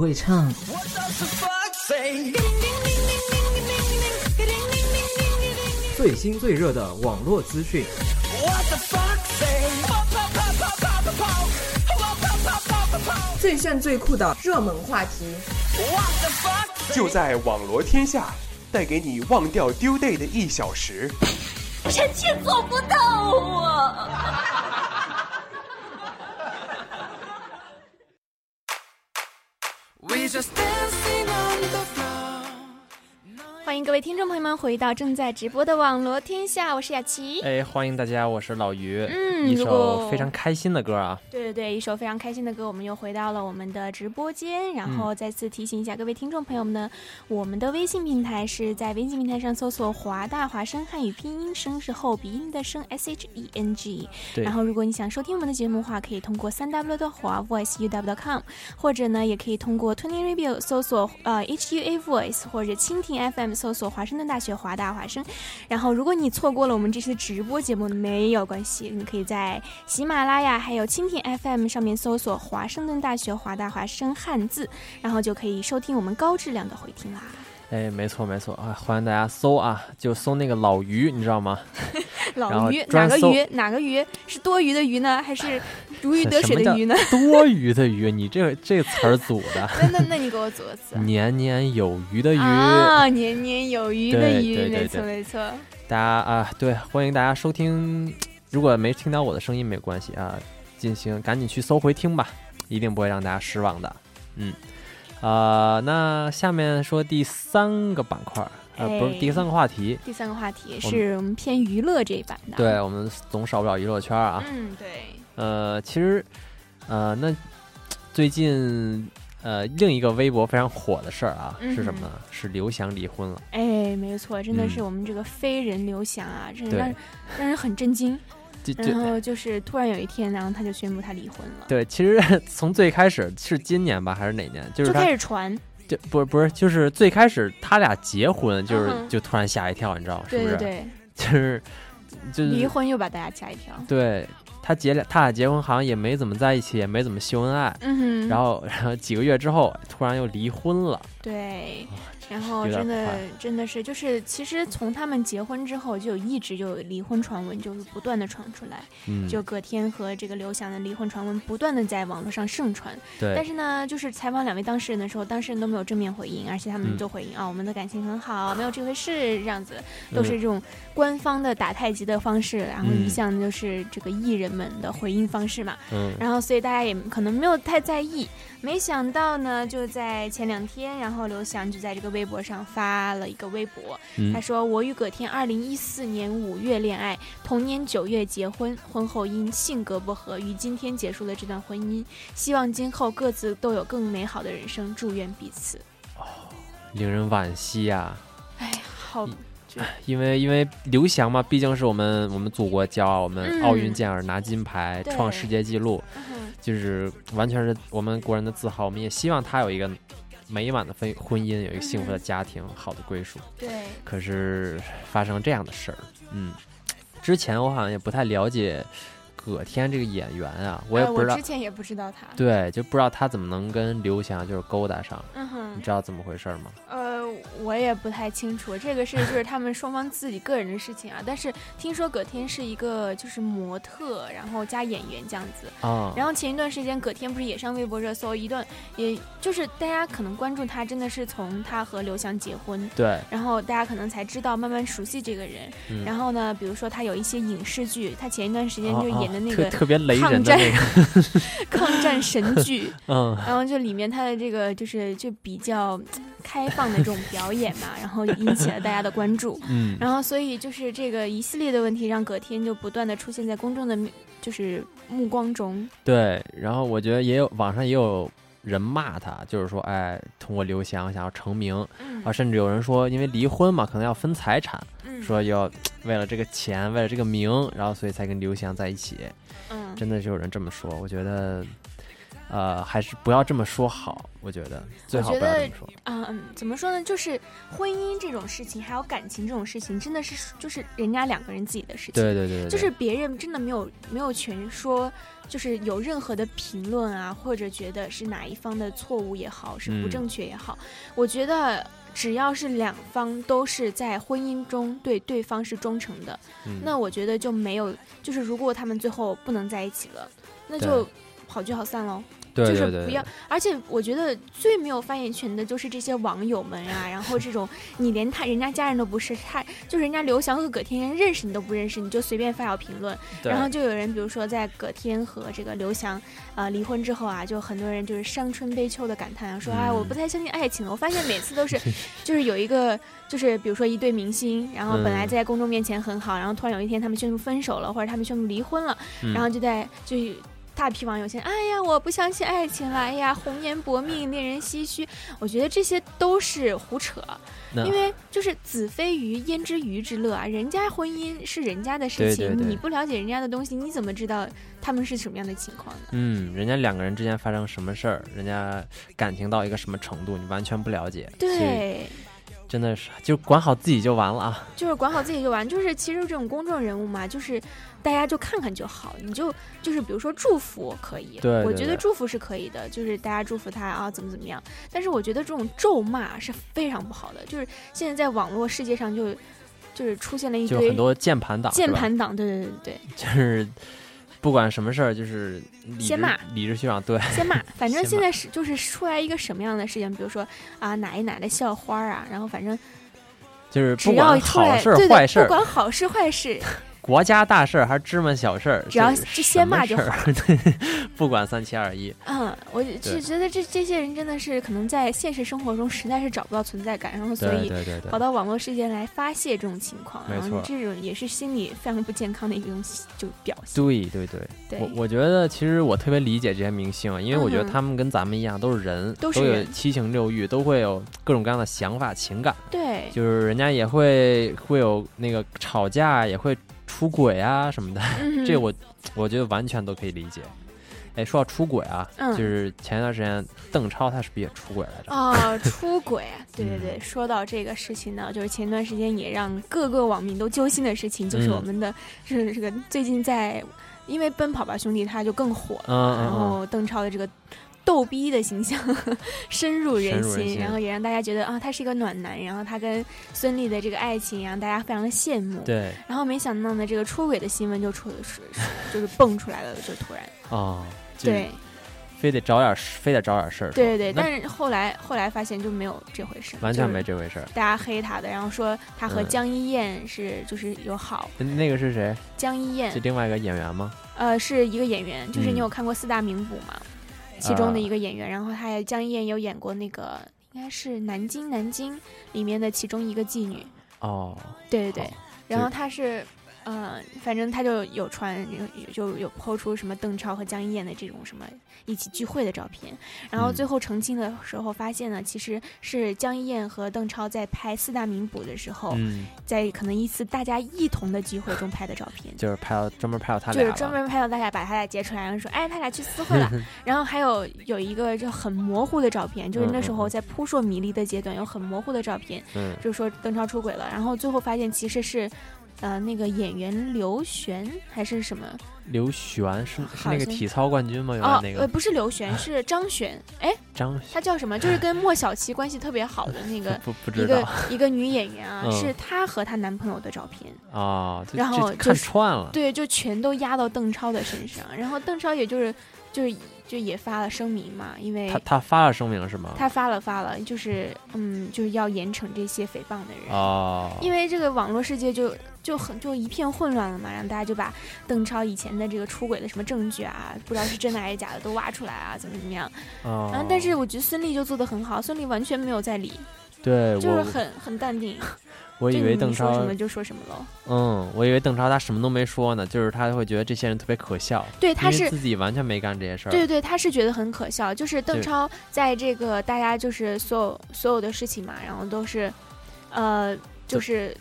会唱。最新最热的网络资讯，最炫最酷的热门话题，就在网罗天下，带给你忘掉丢 day 的一小时。臣妾做不到啊！just. 欢迎迎各位听众朋友们回到正在直播的网络天下，我是雅琪。哎，欢迎大家，我是老于。嗯，一首非常开心的歌啊。对对对，一首非常开心的歌，我们又回到了我们的直播间。然后再次提醒一下各位听众朋友们呢，我们的微信平台是在微信平台上搜索“华大华声汉语拼音声是后鼻音的声 S H E N G”。对。然后如果你想收听我们的节目的话，可以通过三 W 的华 Voice U W com，或者呢，也可以通过 Tuning Radio 搜索呃 H U A Voice 或者蜻蜓 FM 搜索华盛顿大学华大华生。然后如果你错过了我们这次直播节目，没有关系，你可以在喜马拉雅还有蜻蜓 FM 上面搜索华盛顿大学华大华生汉字，然后就可以收听我们高质量的回听啦。哎，没错没错啊，欢迎大家搜啊，就搜那个老鱼，你知道吗？老鱼哪个鱼？哪个鱼是多余的鱼呢？还是 如鱼得水的鱼呢？多余的鱼，你这这个词儿组的。那那那你给我组个词。年年有余的鱼啊，年年有余的鱼，没错没错。大家啊，对，欢迎大家收听。如果没听到我的声音，没关系啊，进行赶紧去搜回听吧，一定不会让大家失望的。嗯，啊，那下面说第三个板块。呃，不是第三个话题，第三个话题是我们偏娱乐这一版的。对我们总少不了娱乐圈啊。嗯，对。呃，其实，呃，那最近呃另一个微博非常火的事儿啊，是什么呢？是刘翔离婚了。哎，没错，真的是我们这个飞人刘翔啊，真的让让人很震惊。然后就是突然有一天，然后他就宣布他离婚了。对，其实 从最开始是今年吧，还是哪年？就是就开始传。就不是不是，就是最开始他俩结婚，就是就突然吓一跳，你知道是不是？对，就是就是离婚又把大家吓一跳。对他结俩，他俩结婚好像也没怎么在一起，也没怎么秀恩爱。嗯哼。然后然后几个月之后，突然又离婚了。对。然后真的真的是，就是其实从他们结婚之后，就一直就有离婚传闻，就是不断的传出来。嗯，就葛天和这个刘翔的离婚传闻不断的在网络上盛传。对。但是呢，就是采访两位当事人的时候，当事人都没有正面回应，而且他们就回应啊，我们的感情很好，没有这回事，这样子都是这种官方的打太极的方式，然后一向就是这个艺人们的回应方式嘛。嗯。然后所以大家也可能没有太在意。没想到呢，就在前两天，然后刘翔就在这个微博上发了一个微博，他说：“我与葛天二零一四年五月恋爱，同年九月结婚，婚后因性格不合，于今天结束了这段婚姻。希望今后各自都有更美好的人生，祝愿彼此。”哦，令人惋惜呀！哎，好，因为因为刘翔嘛，毕竟是我们我们祖国骄傲，我们奥运健儿拿金牌，创世界纪录。就是完全是我们国人的自豪，我们也希望他有一个美满的婚婚姻，有一个幸福的家庭，好的归属。对。可是发生这样的事儿，嗯，之前我好像也不太了解葛天这个演员啊，我也不知道。之前也不知道他。对，就不知道他怎么能跟刘翔就是勾搭上。嗯哼。你知道怎么回事吗？呃。我也不太清楚，这个是就是他们双方自己个人的事情啊。但是听说葛天是一个就是模特，然后加演员这样子啊。然后前一段时间葛天不是也上微博热搜一段，也就是大家可能关注他，真的是从他和刘翔结婚，对。然后大家可能才知道，慢慢熟悉这个人。然后呢，比如说他有一些影视剧，他前一段时间就演的那个特别雷人的那个 抗战神剧，嗯。然后就里面他的这个就是就比较开放的这种表。表演嘛，然后引起了大家的关注，嗯，然后所以就是这个一系列的问题，让葛天就不断的出现在公众的，就是目光中。对，然后我觉得也有网上也有人骂他，就是说，哎，通过刘翔想要成名，啊，甚至有人说，因为离婚嘛，可能要分财产，说要为了这个钱，为了这个名，然后所以才跟刘翔在一起。嗯，真的是有人这么说，我觉得。呃，还是不要这么说好，我觉得最好不要这么说。嗯，怎么说呢？就是婚姻这种事情，还有感情这种事情，真的是就是人家两个人自己的事情。对对对。就是别人真的没有没有权说，就是有任何的评论啊，或者觉得是哪一方的错误也好，是不正确也好，我觉得只要是两方都是在婚姻中对对方是忠诚的，那我觉得就没有，就是如果他们最后不能在一起了，那就好聚好散喽。就是不要。而且我觉得最没有发言权的就是这些网友们啊，然后这种你连他人家家人都不是，他就是人家刘翔和葛天认认识你都不认识，你就随便发表评论，然后就有人比如说在葛天和这个刘翔呃离婚之后啊，就很多人就是伤春悲秋的感叹，说哎我不太相信爱情了。我发现每次都是 就是有一个就是比如说一对明星，然后本来在公众面前很好，然后突然有一天他们宣布分手了，或者他们宣布离婚了，然后就在就。大批网友现哎呀，我不相信爱情了，哎呀，红颜薄命，令人唏嘘。我觉得这些都是胡扯，因为就是子非鱼，焉知鱼之乐啊？人家婚姻是人家的事情，你不了解人家的东西，你怎么知道他们是什么样的情况呢？嗯，人家两个人之间发生什么事儿，人家感情到一个什么程度，你完全不了解。对。真的是，就管好自己就完了啊！就是管好自己就完，就是其实这种公众人物嘛，就是大家就看看就好，你就就是比如说祝福可以，对，我觉得祝福是可以的，就是大家祝福他啊，怎么怎么样。但是我觉得这种咒骂是非常不好的，就是现在在网络世界上就就是出现了一堆很多键盘党，键盘党，对对对对，就是。不管什么事儿，就是先骂，理直气壮，对，先骂。反正现在是就是出来一个什么样的事情，比如说啊哪一哪的校花啊，然后反正就是不管好事坏事，不管好事坏事。国家大事儿还是芝麻小事儿，只要就先骂就好，不管三七二一。嗯，我就觉得这这些人真的是可能在现实生活中实在是找不到存在感，然后所以跑到网络世界来发泄这种情况，然后这种也是心理非常不健康的一种就表现。对对对，我我觉得其实我特别理解这些明星，因为我觉得他们跟咱们一样都是人，都有七情六欲，都会有各种各样的想法情感。对，就是人家也会会有那个吵架，也会。出轨啊什么的，这我我觉得完全都可以理解。哎，说到出轨啊，就是前一段时间邓超他是不是也出轨来着？啊，出轨，对对对。说到这个事情呢，就是前段时间也让各个网民都揪心的事情，就是我们的是这个最近在因为《奔跑吧兄弟》他就更火了，然后邓超的这个。逗逼的形象深入人心，然后也让大家觉得啊，他是一个暖男。然后他跟孙俪的这个爱情，让大家非常的羡慕。对。然后没想到呢，这个出轨的新闻就出是就是蹦出来了，就突然。哦。对。非得找点非得找点事儿。对对对。但是后来后来发现就没有这回事。完全没这回事。大家黑他的，然后说他和江一燕是就是有好。那个是谁？江一燕。是另外一个演员吗？呃，是一个演员，就是你有看过四大名捕吗？其中的一个演员，然后他也江一燕有演过那个，应该是《南京南京》里面的其中一个妓女。哦，对对对，然后她是。嗯，反正他就有传，就有抛出什么邓超和江一燕的这种什么一起聚会的照片，然后最后澄清的时候发现呢，其实是江一燕和邓超在拍四大名捕的时候，在可能一次大家一同的聚会中拍的照片，就是拍到专门拍到他俩，就是专门拍到大家把他俩截出来，然后说，哎，他俩去私会了。然后还有有一个就很模糊的照片，就是那时候在扑朔迷离的阶段，有很模糊的照片，就是说邓超出轨了，然后最后发现其实是。呃，那个演员刘璇还是什么？刘璇是是那个体操冠军吗？哦，呃，不是刘璇，是 张璇。哎，张，她叫什么？就是跟莫小琪关系特别好的那个，不不知道，一个一个女演员啊，是她和她男朋友的照片啊。然后看串了，对，就全都压到邓超的身上。然后邓超也就是就是就也发了声明嘛，因为他他发了声明是吗？他发了发了，就是嗯，就是要严惩这些诽谤的人哦，因为这个网络世界就。就很就一片混乱了嘛，然后大家就把邓超以前的这个出轨的什么证据啊，不知道是真的还是假的都挖出来啊，怎么怎么样？然后！但是我觉得孙俪就做的很好，孙俪完全没有在理，对，就是很很淡定。我以为邓超说什么就说什么喽。嗯，我以为邓超他什么都没说呢，就是他会觉得这些人特别可笑。对，他是自己完全没干这些事儿。对对，他是觉得很可笑，就是邓超在这个大家就是所有所有的事情嘛，然后都是，呃，就是。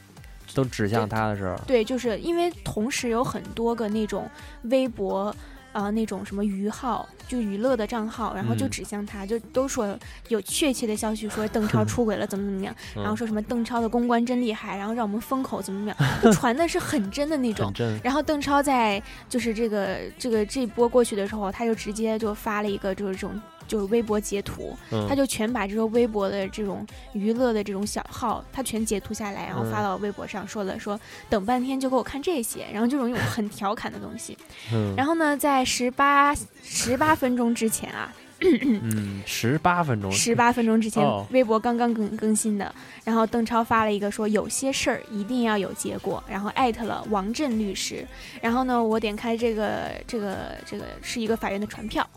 都指向他的时候，对，就是因为同时有很多个那种微博啊，那种什么鱼号，就娱乐的账号，然后就指向他，就都说有确切的消息说邓超 出轨了，怎么怎么样，然后说什么邓超的公关真厉害，然后让我们封口怎么怎么样，就 传的是很真的那种。然后邓超在就是这个这个这波过去的时候，他就直接就发了一个就是这种。就是微博截图，他就全把这个微博的这种娱乐的这种小号，他全截图下来，然后发到微博上，说了说等半天就给我看这些，然后这种很调侃的东西。然后呢，在十八十八分钟之前啊，嗯，十八分钟，十八分钟之前，哦微博刚刚更更新的。然后邓超发了一个说有些事儿一定要有结果，然后艾特了王震律师。然后呢，我点开这个这个这个是一个法院的传票，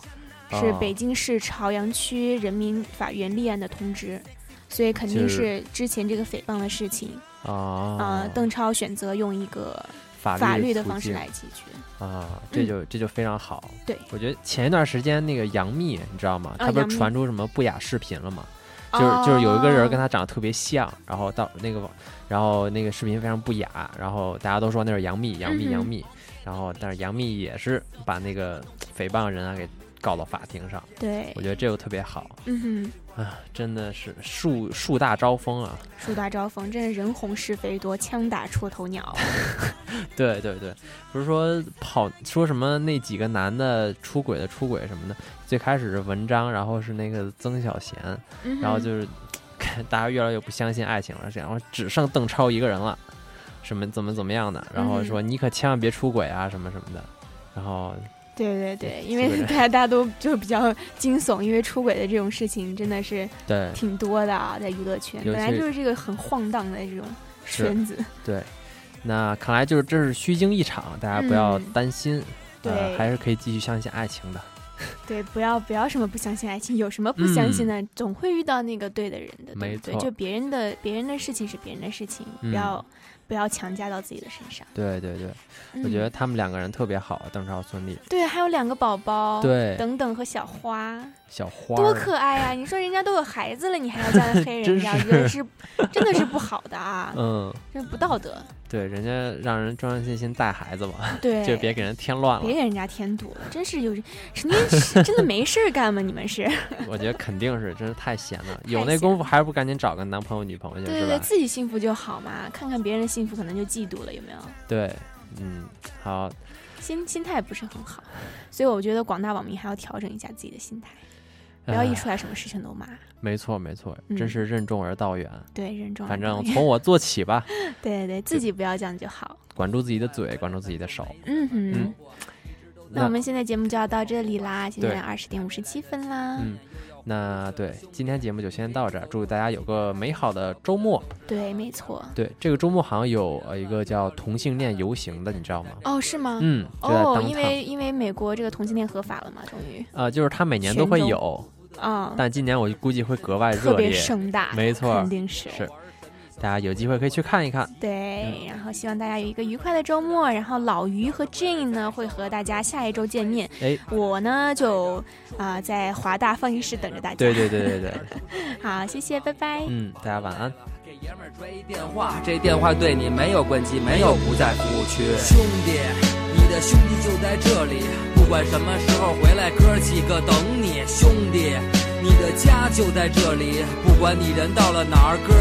是哦北京市朝阳区人民法院立案的通知，所以肯定是是之前这个诽谤的事情。啊呃，邓超选择用一个法律法律的方式来解决。啊，这就、这就非常好。对我觉得前一段时间那个杨幂，你知道吗？她不是传出什么不雅视频了吗？就是就是有一个人跟她长得特别像，然后到那个然后那个视频非常不雅，然后大家都说那是杨幂，杨幂，杨幂。然后但是杨幂也是把那个诽谤人啊给告到法庭上。对我觉得这个特别好。嗯啊，真的是树树大招风啊！树大招风，真是人红是非多，枪打出头鸟。对对对，不是说跑说什么那几个男的出轨的出轨什么的，最开始是文章，然后是那个曾小贤，嗯然后就是 大家越来越不相信爱情了，然后只剩邓超一个人了，什么怎么怎么样的，然后说你可千万别出轨啊什么什么的，然后对对对，因为大家 大家都就比较惊悚，因为出轨的这种事情真的是对。挺多的啊，在娱乐圈本来就是这个很晃荡的这种圈子。对，那看来就是这是虚惊一场，大家不要嗯。担心，对。呃，还是可以继续相信爱情的。对，不要不要什么不相信爱情，有什么不相信的，总会遇到那个对的人的，对就别人的别人的事情是别人的事情，嗯。不要不要强加到自己的身上。对对对，我觉得他们两个人特别好，邓超、孙俪，对，还有两个宝宝，对等等和小花，小花多可爱啊！你说人家都有孩子了，你还要这样黑人 家，我是觉得是真的是不好的啊，嗯，这不道德。对，人家让人专专心心带孩子嘛，对 就别给人添乱了。别给人家添堵了，真是有成天真的没事儿干吗？你们是？我觉得肯定是，真是太闲了，有那功夫还不赶紧找个男朋友女朋友去，对对对，自己幸福就好嘛，看看别人幸福可能就嫉妒了，有没有？对，嗯，好，心心态不是很好，所以我觉得广大网民还要调整一下自己的心态，不要一出来什么事情都骂。没错没错，嗯真是任重而道远。对，任重而反道远正从我做起吧，对对对，自己不要这样就好。管住自己的嘴，管住自己的手。嗯哼。嗯那我们现在节目就要到这里啦，现在二十点五十七分啦。嗯，那对，今天节目就先到这儿，祝大家有个美好的周末。对，没错。对，这个周末好像有呃一个叫同性恋游行的，你知道吗？哦，是吗？嗯哦，因为因为美国这个同性恋合法了嘛，终于。呃，就是他每年都会有，啊但今年我估计会格外特别热烈，盛大没错，肯定是是，大家有机会可以去看一看。对，然后希望大家有一个愉快的周末。然后老于和 Jane 呢会和大家下一周见面。哎，我呢就啊、在华大放映室等着大家。对对对对对，好，谢谢，拜拜。嗯，大家晚安。给爷们儿追一电话，这电话对你没有关机，没有不在服务区。兄弟，你的兄弟就在这里，不管什么时候回来，哥几个等你。兄弟，你的家就在这里，不管你人到了哪儿，哥